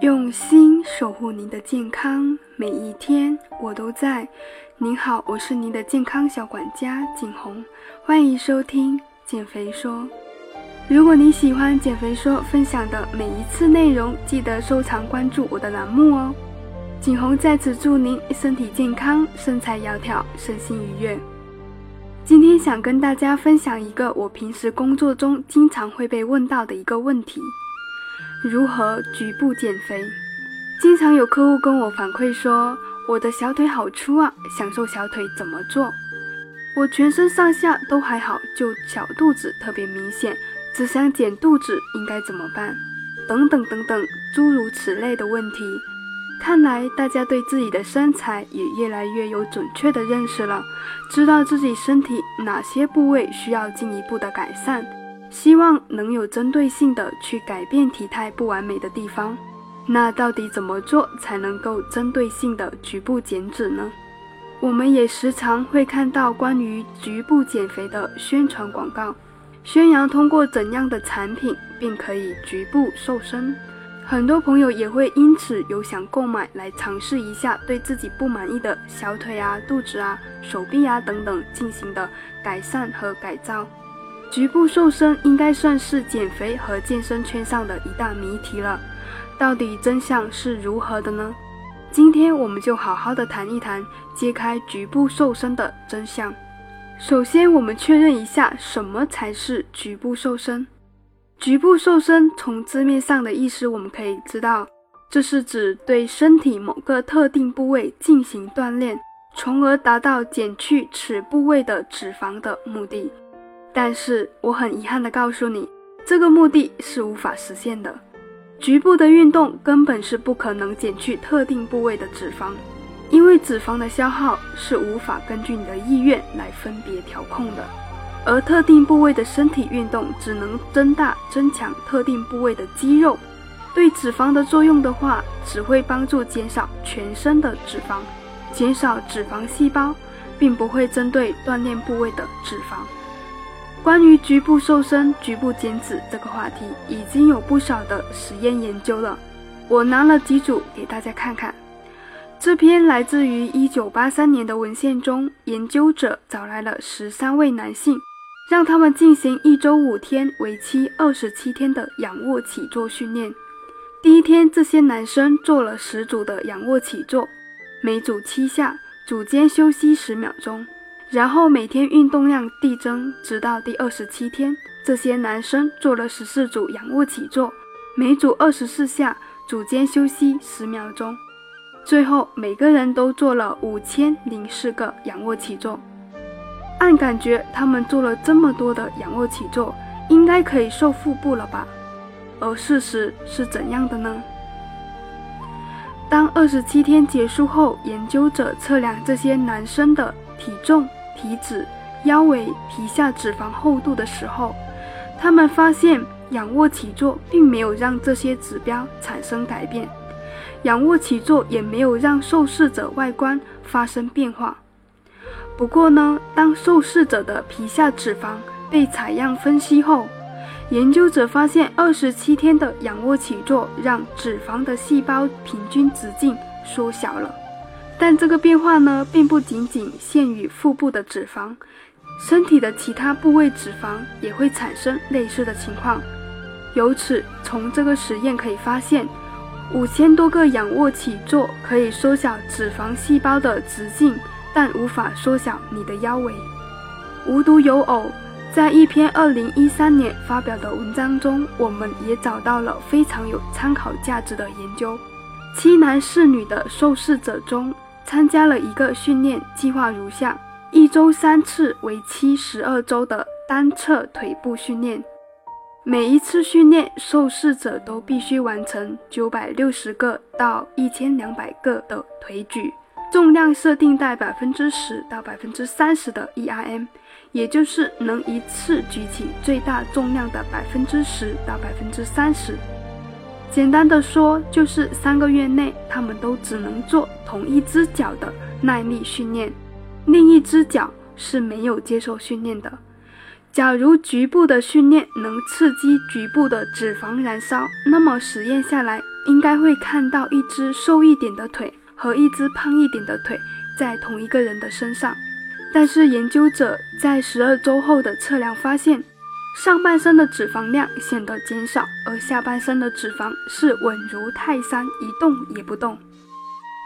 用心守护您的健康，每一天我都在。您好，我是您的健康小管家景红，欢迎收听减肥说。如果你喜欢减肥说分享的每一次内容，记得收藏关注我的栏目哦。景红在此祝您身体健康，身材窈窕，身心愉悦。今天想跟大家分享一个我平时工作中经常会被问到的一个问题。如何局部减肥？经常有客户跟我反馈说，我的小腿好粗啊，想瘦小腿怎么做？我全身上下都还好，就小肚子特别明显，只想减肚子，应该怎么办？等等等等，诸如此类的问题。看来大家对自己的身材也越来越有准确的认识了，知道自己身体哪些部位需要进一步的改善。希望能有针对性的去改变体态不完美的地方。那到底怎么做才能够针对性的局部减脂呢？我们也时常会看到关于局部减肥的宣传广告，宣扬通过怎样的产品便可以局部瘦身。很多朋友也会因此有想购买来尝试一下，对自己不满意的小腿啊、肚子啊、手臂啊等等进行的改善和改造。局部瘦身应该算是减肥和健身圈上的一大谜题了，到底真相是如何的呢？今天我们就好好的谈一谈，揭开局部瘦身的真相。首先，我们确认一下什么才是局部瘦身。局部瘦身从字面上的意思，我们可以知道，这是指对身体某个特定部位进行锻炼，从而达到减去此部位的脂肪的目的。但是我很遗憾地告诉你，这个目的是无法实现的。局部的运动根本是不可能减去特定部位的脂肪，因为脂肪的消耗是无法根据你的意愿来分别调控的。而特定部位的身体运动只能增大、增强特定部位的肌肉，对脂肪的作用的话，只会帮助减少全身的脂肪，减少脂肪细胞，并不会针对锻炼部位的脂肪。关于局部瘦身、局部减脂这个话题，已经有不少的实验研究了。我拿了几组给大家看看。这篇来自于1983年的文献中，研究者找来了十三位男性，让他们进行一周五天、为期二十七天的仰卧起坐训练。第一天，这些男生做了十组的仰卧起坐，每组七下，组间休息十秒钟。然后每天运动量递增，直到第二十七天，这些男生做了十四组仰卧起坐，每组二十四下，组间休息十秒钟。最后每个人都做了五千零四个仰卧起坐。按感觉，他们做了这么多的仰卧起坐，应该可以瘦腹部了吧？而事实是怎样的呢？当二十七天结束后，研究者测量这些男生的体重。体脂、腰围、皮下脂肪厚度的时候，他们发现仰卧起坐并没有让这些指标产生改变，仰卧起坐也没有让受试者外观发生变化。不过呢，当受试者的皮下脂肪被采样分析后，研究者发现二十七天的仰卧起坐让脂肪的细胞平均直径缩小了。但这个变化呢，并不仅仅限于腹部的脂肪，身体的其他部位脂肪也会产生类似的情况。由此，从这个实验可以发现，五千多个仰卧起坐可以缩小脂肪细胞的直径，但无法缩小你的腰围。无独有偶，在一篇二零一三年发表的文章中，我们也找到了非常有参考价值的研究：七男四女的受试者中。参加了一个训练计划如下：一周三次，为期十二周的单侧腿部训练。每一次训练，受试者都必须完成九百六十个到一千两百个的腿举，重量设定在百分之十到百分之三十的 ERM，也就是能一次举起最大重量的百分之十到百分之三十。简单的说，就是三个月内，他们都只能做同一只脚的耐力训练，另一只脚是没有接受训练的。假如局部的训练能刺激局部的脂肪燃烧，那么实验下来应该会看到一只瘦一点的腿和一只胖一点的腿在同一个人的身上。但是研究者在十二周后的测量发现，上半身的脂肪量显得减少，而下半身的脂肪是稳如泰山，一动也不动。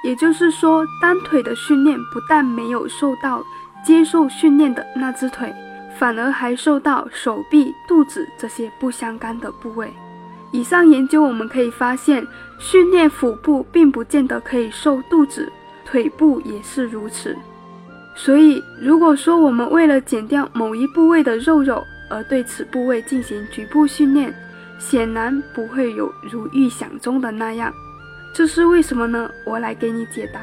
也就是说，单腿的训练不但没有受到接受训练的那只腿，反而还受到手臂、肚子这些不相干的部位。以上研究我们可以发现，训练腹部并不见得可以瘦肚子，腿部也是如此。所以，如果说我们为了减掉某一部位的肉肉而对此部位进行局部训练，显然不会有如预想中的那样。这是为什么呢？我来给你解答。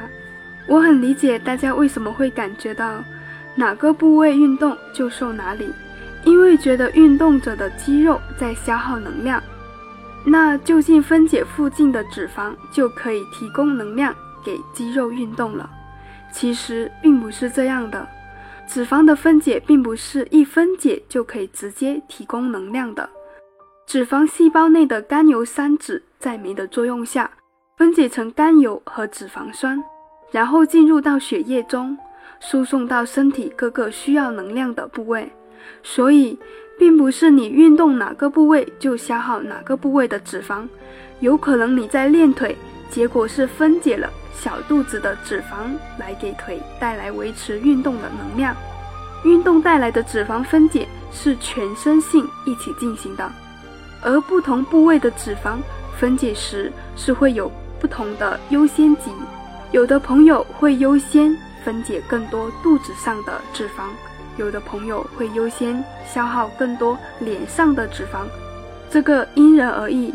我很理解大家为什么会感觉到哪个部位运动就瘦哪里，因为觉得运动者的肌肉在消耗能量，那就近分解附近的脂肪就可以提供能量给肌肉运动了。其实并不是这样的，脂肪的分解并不是一分解就可以直接提供能量的。脂肪细胞内的甘油三酯在酶的作用下分解成甘油和脂肪酸，然后进入到血液中，输送到身体各个需要能量的部位。所以，并不是你运动哪个部位就消耗哪个部位的脂肪，有可能你在练腿，结果是分解了。小肚子的脂肪来给腿带来维持运动的能量，运动带来的脂肪分解是全身性一起进行的，而不同部位的脂肪分解时是会有不同的优先级，有的朋友会优先分解更多肚子上的脂肪，有的朋友会优先消耗更多脸上的脂肪，这个因人而异，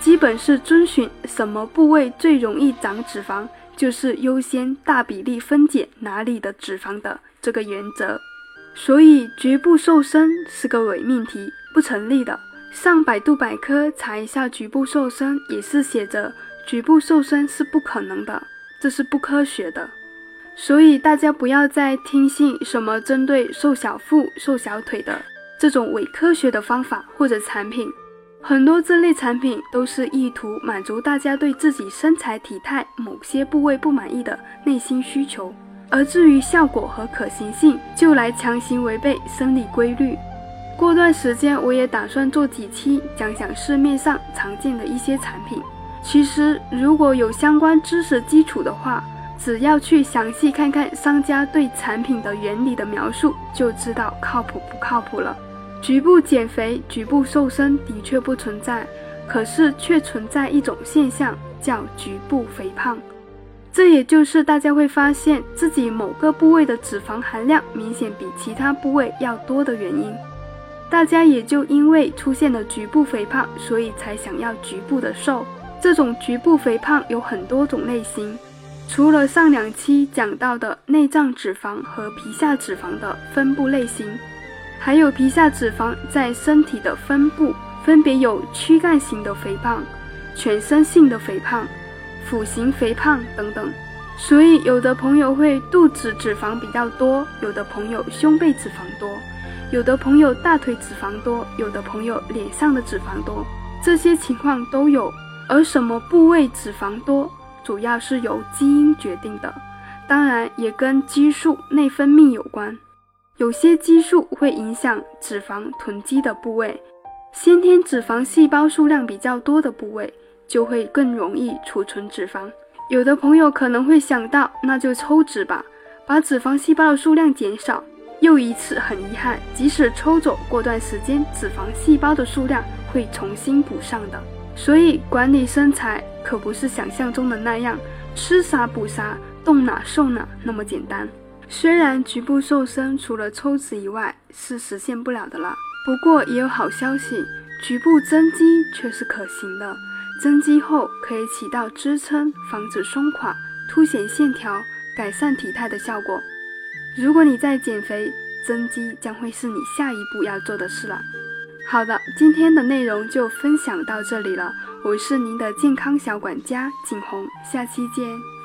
基本是遵循什么部位最容易长脂肪。就是优先大比例分解哪里的脂肪的这个原则，所以局部瘦身是个伪命题，不成立的。上百度百科查一下局部瘦身，也是写着局部瘦身是不可能的，这是不科学的。所以大家不要再听信什么针对瘦小腹、瘦小腿的这种伪科学的方法或者产品。很多这类产品都是意图满足大家对自己身材体态某些部位不满意的内心需求，而至于效果和可行性，就来强行违背生理规律。过段时间我也打算做几期讲讲市面上常见的一些产品。其实如果有相关知识基础的话，只要去详细看看商家对产品的原理的描述，就知道靠谱不靠谱了。局部减肥、局部瘦身的确不存在，可是却存在一种现象，叫局部肥胖。这也就是大家会发现自己某个部位的脂肪含量明显比其他部位要多的原因。大家也就因为出现了局部肥胖，所以才想要局部的瘦。这种局部肥胖有很多种类型，除了上两期讲到的内脏脂肪和皮下脂肪的分布类型。还有皮下脂肪在身体的分布，分别有躯干型的肥胖、全身性的肥胖、腹型肥胖等等。所以，有的朋友会肚子脂肪比较多，有的朋友胸背脂肪多，有的朋友大腿脂肪多，有的朋友脸上的脂肪多，这些情况都有。而什么部位脂肪多，主要是由基因决定的，当然也跟激素内分泌有关。有些激素会影响脂肪囤积的部位，先天脂肪细胞数量比较多的部位就会更容易储存脂肪。有的朋友可能会想到，那就抽脂吧，把脂肪细胞的数量减少。又一次很遗憾，即使抽走，过段时间脂肪细胞的数量会重新补上的。所以管理身材可不是想象中的那样，吃啥补啥，动哪瘦哪那么简单。虽然局部瘦身除了抽脂以外是实现不了的了，不过也有好消息，局部增肌却是可行的。增肌后可以起到支撑、防止松垮、凸显线条、改善体态的效果。如果你在减肥，增肌将会是你下一步要做的事了。好的，今天的内容就分享到这里了，我是您的健康小管家景红，下期见。